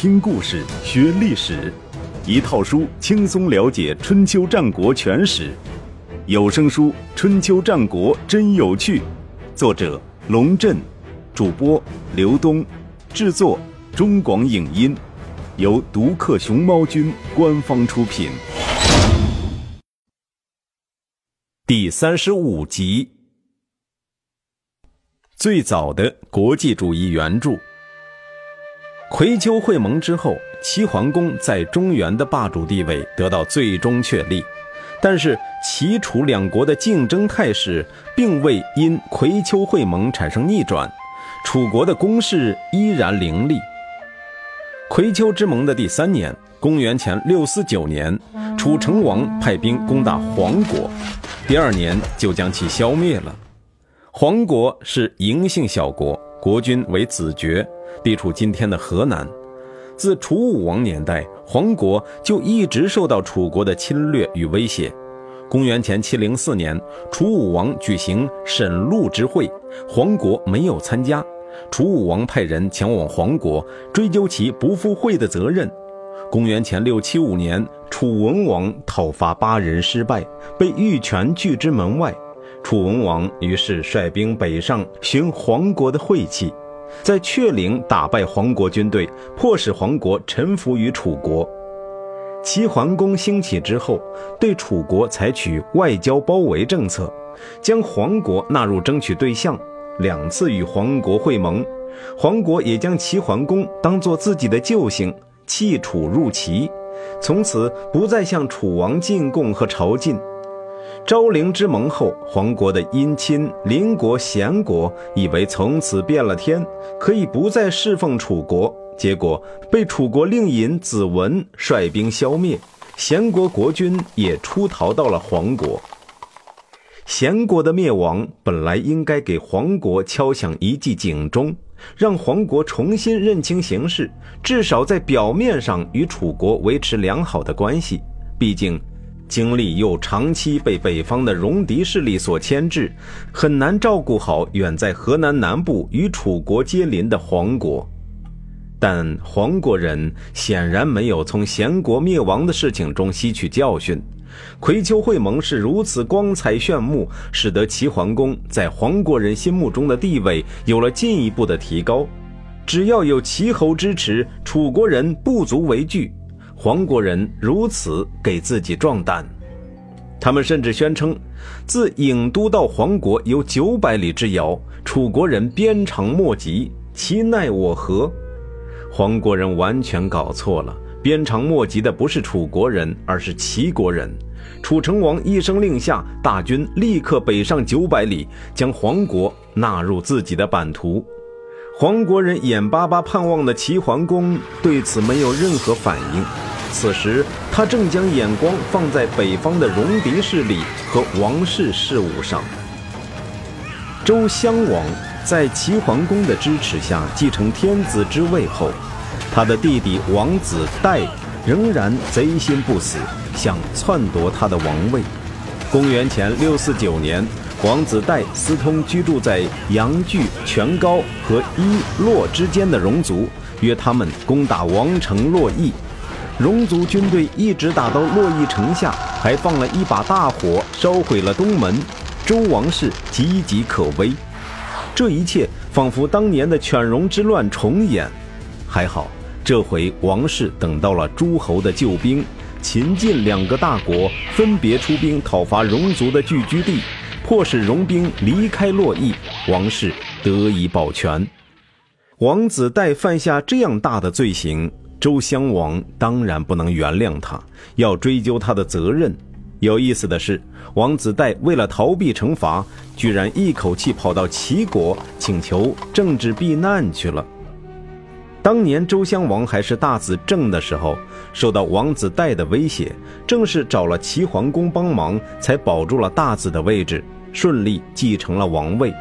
听故事学历史，一套书轻松了解春秋战国全史。有声书《春秋战国真有趣》，作者龙震，主播刘东，制作中广影音，由独克熊猫君官方出品。第三十五集，最早的国际主义原著。葵丘会盟之后，齐桓公在中原的霸主地位得到最终确立，但是齐楚两国的竞争态势并未因葵丘会盟产生逆转，楚国的攻势依然凌厉。葵丘之盟的第三年，公元前六四九年，楚成王派兵攻打黄国，第二年就将其消灭了。黄国是嬴姓小国，国君为子爵。地处今天的河南，自楚武王年代，黄国就一直受到楚国的侵略与威胁。公元前七零四年，楚武王举行审陆之会，黄国没有参加。楚武王派人前往黄国，追究其不赴会的责任。公元前六七五年，楚文王讨伐巴人失败，被玉泉拒之门外。楚文王于是率兵北上寻黄国的晦气。在阙陵打败黄国军队，迫使黄国臣服于楚国。齐桓公兴起之后，对楚国采取外交包围政策，将黄国纳入争取对象，两次与黄国会盟。黄国也将齐桓公当作自己的救星，弃楚入齐，从此不再向楚王进贡和朝觐。昭陵之盟后，黄国的姻亲邻国咸国以为从此变了天，可以不再侍奉楚国，结果被楚国令尹子文率兵消灭。咸国国君也出逃到了黄国。咸国的灭亡本来应该给黄国敲响一记警钟，让黄国重新认清形势，至少在表面上与楚国维持良好的关系。毕竟。经历又长期被北方的戎狄势力所牵制，很难照顾好远在河南南部与楚国接邻的黄国。但黄国人显然没有从贤国灭亡的事情中吸取教训。葵丘会盟是如此光彩炫目，使得齐桓公在黄国人心目中的地位有了进一步的提高。只要有齐侯支持，楚国人不足为惧。黄国人如此给自己壮胆，他们甚至宣称，自郢都到黄国有九百里之遥，楚国人鞭长莫及，其奈我何？黄国人完全搞错了，鞭长莫及的不是楚国人，而是齐国人。楚成王一声令下，大军立刻北上九百里，将黄国纳入自己的版图。黄国人眼巴巴盼望的齐桓公对此没有任何反应。此时，他正将眼光放在北方的戎狄势力和王室事务上。周襄王在齐桓公的支持下继承天子之位后，他的弟弟王子代仍然贼心不死，想篡夺他的王位。公元前六四九年，王子带私通居住在阳具、泉高和伊洛之间的戎族，约他们攻打王城洛邑。戎族军队一直打到洛邑城下，还放了一把大火，烧毁了东门。周王室岌岌可危，这一切仿佛当年的犬戎之乱重演。还好，这回王室等到了诸侯的救兵，秦晋两个大国分别出兵讨伐戎族的聚居地，迫使戎兵离开洛邑，王室得以保全。王子代犯下这样大的罪行。周襄王当然不能原谅他，要追究他的责任。有意思的是，王子代为了逃避惩罚，居然一口气跑到齐国请求政治避难去了。当年周襄王还是大子正的时候，受到王子代的威胁，正是找了齐桓公帮忙，才保住了大子的位置，顺利继承了王位。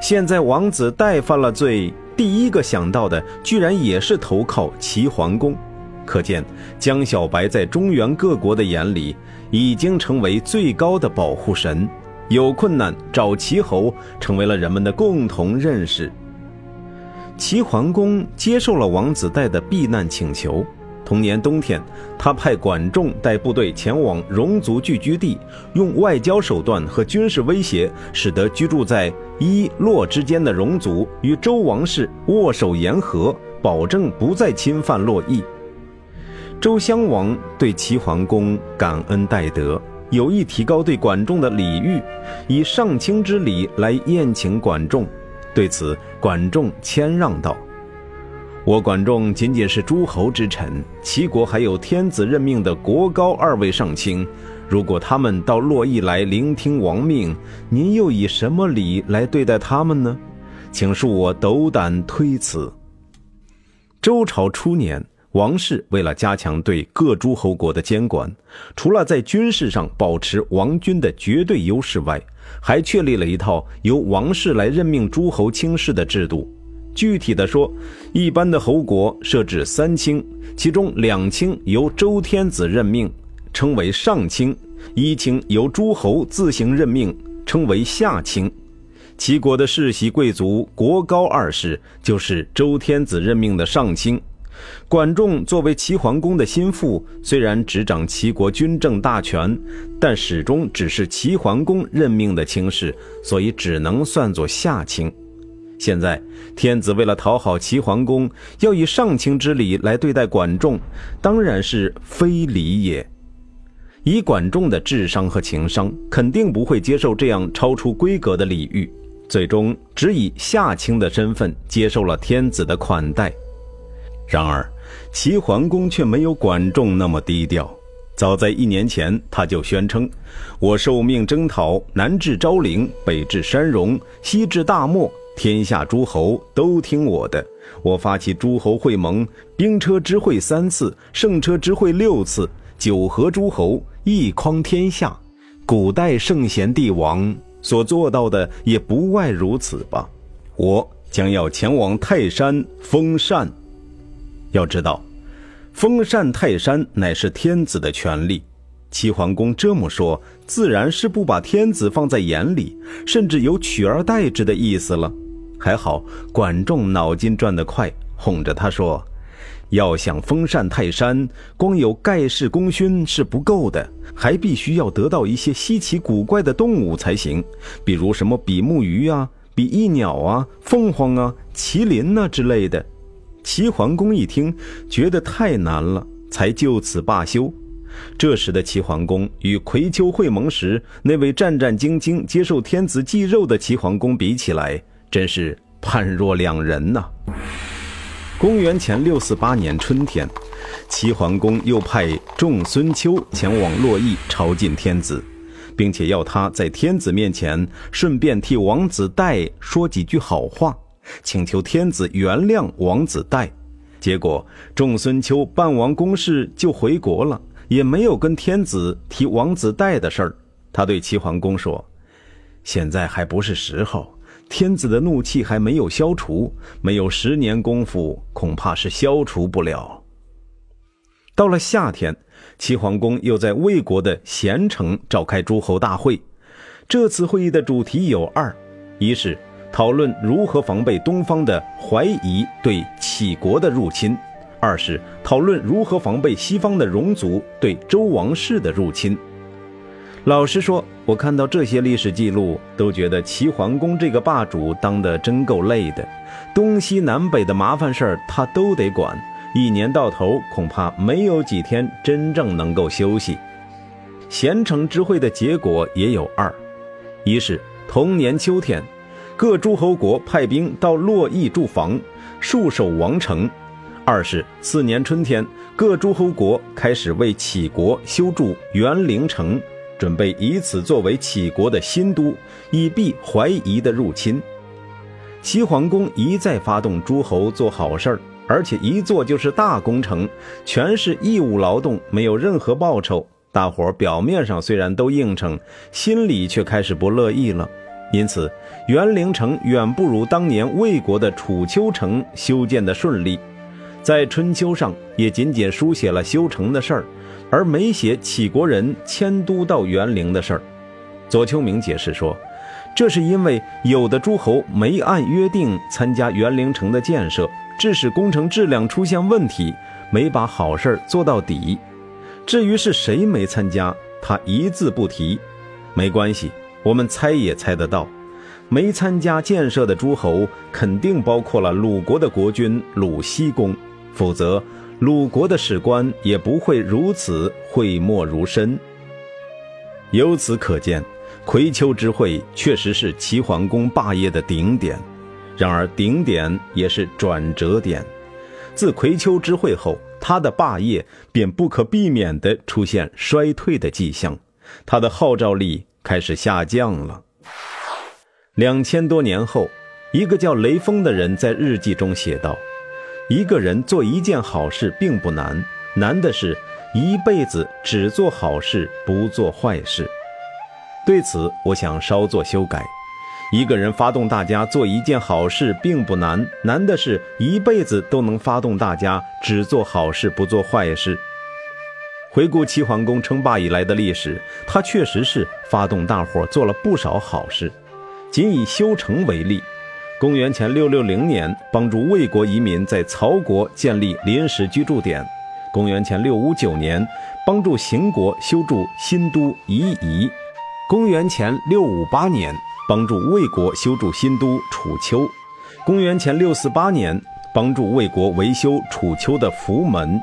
现在王子代犯了罪。第一个想到的，居然也是投靠齐桓公，可见江小白在中原各国的眼里，已经成为最高的保护神。有困难找齐侯，成为了人们的共同认识。齐桓公接受了王子带的避难请求。同年冬天，他派管仲带部队前往戎族聚居地，用外交手段和军事威胁，使得居住在伊洛之间的戎族与周王室握手言和，保证不再侵犯洛邑。周襄王对齐桓公感恩戴德，有意提高对管仲的礼遇，以上卿之礼来宴请管仲。对此，管仲谦让道。我管仲仅仅是诸侯之臣，齐国还有天子任命的国高二位上卿，如果他们到洛邑来聆听王命，您又以什么礼来对待他们呢？请恕我斗胆推辞。周朝初年，王室为了加强对各诸侯国的监管，除了在军事上保持王军的绝对优势外，还确立了一套由王室来任命诸侯卿士的制度。具体的说，一般的侯国设置三卿，其中两卿由周天子任命，称为上卿；一卿由诸侯自行任命，称为下卿。齐国的世袭贵族国高二世就是周天子任命的上卿。管仲作为齐桓公的心腹，虽然执掌齐国军政大权，但始终只是齐桓公任命的卿士，所以只能算作下卿。现在，天子为了讨好齐桓公，要以上卿之礼来对待管仲，当然是非礼也。以管仲的智商和情商，肯定不会接受这样超出规格的礼遇，最终只以下卿的身份接受了天子的款待。然而，齐桓公却没有管仲那么低调。早在一年前，他就宣称：“我受命征讨，南至昭陵，北至山戎，西至大漠。”天下诸侯都听我的，我发起诸侯会盟，兵车之会三次，圣车之会六次，九合诸侯，一匡天下。古代圣贤帝王所做到的也不外如此吧？我将要前往泰山封禅。要知道，封禅泰山乃是天子的权利。齐桓公这么说，自然是不把天子放在眼里，甚至有取而代之的意思了。还好，管仲脑筋转得快，哄着他说：“要想封禅泰山，光有盖世功勋是不够的，还必须要得到一些稀奇古怪的动物才行，比如什么比目鱼啊、比翼鸟啊、凤凰啊、麒麟呐之类的。”齐桓公一听，觉得太难了，才就此罢休。这时的齐桓公与葵丘会盟时那位战战兢兢接受天子祭肉的齐桓公比起来，真是判若两人呐！公元前六四八年春天，齐桓公又派仲孙丘前往洛邑朝觐天子，并且要他在天子面前顺便替王子带说几句好话，请求天子原谅王子带。结果仲孙丘办完公事就回国了，也没有跟天子提王子带的事儿。他对齐桓公说：“现在还不是时候。”天子的怒气还没有消除，没有十年功夫，恐怕是消除不了。到了夏天，齐桓公又在魏国的咸城召开诸侯大会。这次会议的主题有二：一是讨论如何防备东方的怀疑对杞国的入侵；二是讨论如何防备西方的戎族对周王室的入侵。老实说，我看到这些历史记录，都觉得齐桓公这个霸主当得真够累的，东西南北的麻烦事儿他都得管，一年到头恐怕没有几天真正能够休息。咸城之会的结果也有二：一是同年秋天，各诸侯国派兵到洛邑驻防，戍守王城；二是次年春天，各诸侯国开始为杞国修筑元陵城。准备以此作为杞国的新都，以避怀疑的入侵。齐桓公一再发动诸侯做好事儿，而且一做就是大工程，全是义务劳动，没有任何报酬。大伙儿表面上虽然都应承，心里却开始不乐意了。因此，元陵城远不如当年魏国的楚丘城修建的顺利，在春秋上也仅仅书写了修城的事儿。而没写杞国人迁都到元陵的事儿。左丘明解释说，这是因为有的诸侯没按约定参加元陵城的建设，致使工程质量出现问题，没把好事儿做到底。至于是谁没参加，他一字不提。没关系，我们猜也猜得到，没参加建设的诸侯肯定包括了鲁国的国君鲁西公，否则鲁国的史官也不会如此讳莫如深。由此可见。葵丘之会确实是齐桓公霸业的顶点，然而顶点也是转折点。自葵丘之会后，他的霸业便不可避免地出现衰退的迹象，他的号召力开始下降了。两千多年后，一个叫雷锋的人在日记中写道：“一个人做一件好事并不难，难的是一辈子只做好事，不做坏事。”对此，我想稍作修改。一个人发动大家做一件好事并不难，难的是一辈子都能发动大家只做好事不做坏事。回顾齐桓公称霸以来的历史，他确实是发动大伙做了不少好事。仅以修城为例，公元前六六零年帮助魏国移民在曹国建立临时居住点；公元前六五九年帮助邢国修筑新都夷夷。公元前六五八年，帮助魏国修筑新都楚丘；公元前六四八年，帮助魏国维修楚丘的福门；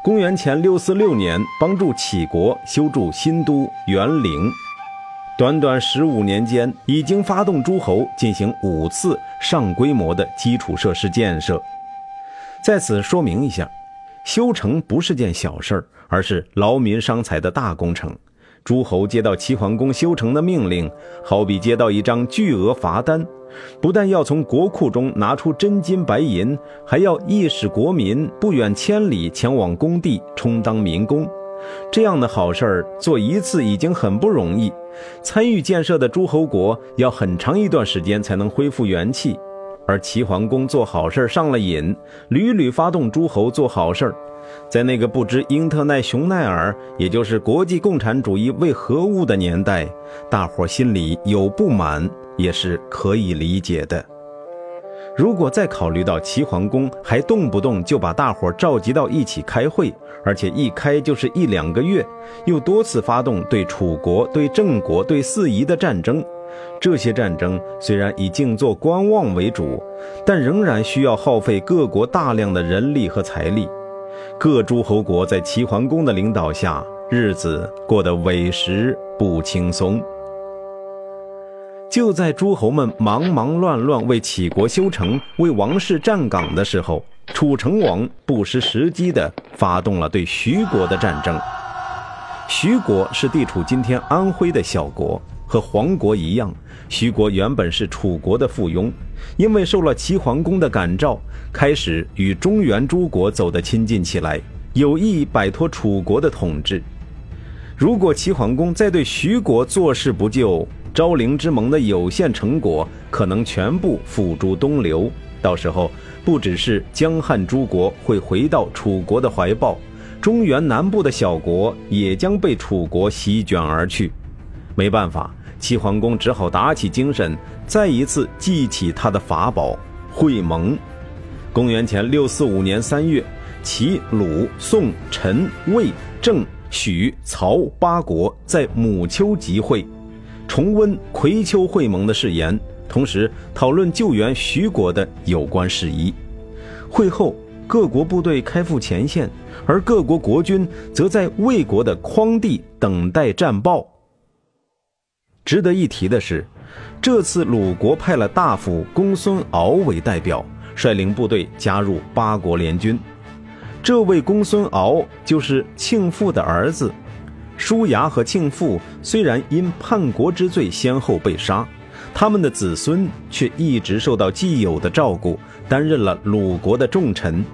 公元前六四六年，帮助杞国修筑新都元陵。短短十五年间，已经发动诸侯进行五次上规模的基础设施建设。在此说明一下，修城不是件小事儿，而是劳民伤财的大工程。诸侯接到齐桓公修城的命令，好比接到一张巨额罚单，不但要从国库中拿出真金白银，还要意使国民不远千里前往工地充当民工。这样的好事儿做一次已经很不容易，参与建设的诸侯国要很长一段时间才能恢复元气。而齐桓公做好事上了瘾，屡屡发动诸侯做好事儿。在那个不知英特奈雄奈尔，也就是国际共产主义为何物的年代，大伙心里有不满也是可以理解的。如果再考虑到齐桓公还动不动就把大伙召集到一起开会，而且一开就是一两个月，又多次发动对楚国、对郑国、对四夷的战争，这些战争虽然以静坐观望为主，但仍然需要耗费各国大量的人力和财力。各诸侯国在齐桓公的领导下，日子过得委实不轻松。就在诸侯们忙忙乱乱为齐国修城、为王室站岗的时候，楚成王不失时机地发动了对徐国的战争。徐国是地处今天安徽的小国，和黄国一样。徐国原本是楚国的附庸，因为受了齐桓公的感召，开始与中原诸国走得亲近起来，有意摆脱楚国的统治。如果齐桓公再对徐国坐视不救，昭陵之盟的有限成果可能全部付诸东流，到时候不只是江汉诸国会回到楚国的怀抱，中原南部的小国也将被楚国席卷而去。没办法。齐桓公只好打起精神，再一次记起他的法宝——会盟。公元前六四五年三月，齐、鲁、宋、陈、魏、郑、许、曹八国在母丘集会，重温葵丘会盟的誓言，同时讨论救援徐国的有关事宜。会后，各国部队开赴前线，而各国国君则在魏国的匡地等待战报。值得一提的是，这次鲁国派了大夫公孙敖为代表，率领部队加入八国联军。这位公孙敖就是庆父的儿子。叔牙和庆父虽然因叛国之罪先后被杀，他们的子孙却一直受到既有的照顾，担任了鲁国的重臣。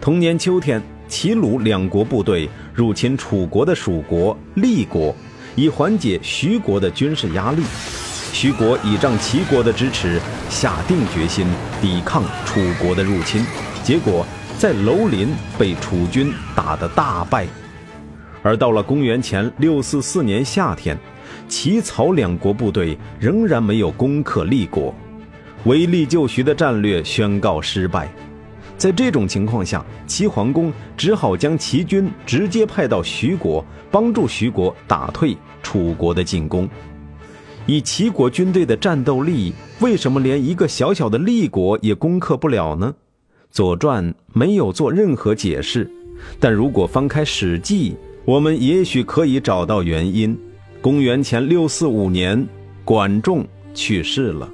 同年秋天，齐鲁两国部队入侵楚国的属国厉国。以缓解徐国的军事压力，徐国倚仗齐国的支持，下定决心抵抗楚国的入侵。结果在楼林被楚军打得大败。而到了公元前六四四年夏天，齐、曹两国部队仍然没有攻克立国，围立就徐的战略宣告失败。在这种情况下，齐桓公只好将齐军直接派到徐国，帮助徐国打退楚国的进攻。以齐国军队的战斗力，为什么连一个小小的立国也攻克不了呢？《左传》没有做任何解释，但如果翻开《史记》，我们也许可以找到原因。公元前六四五年，管仲去世了。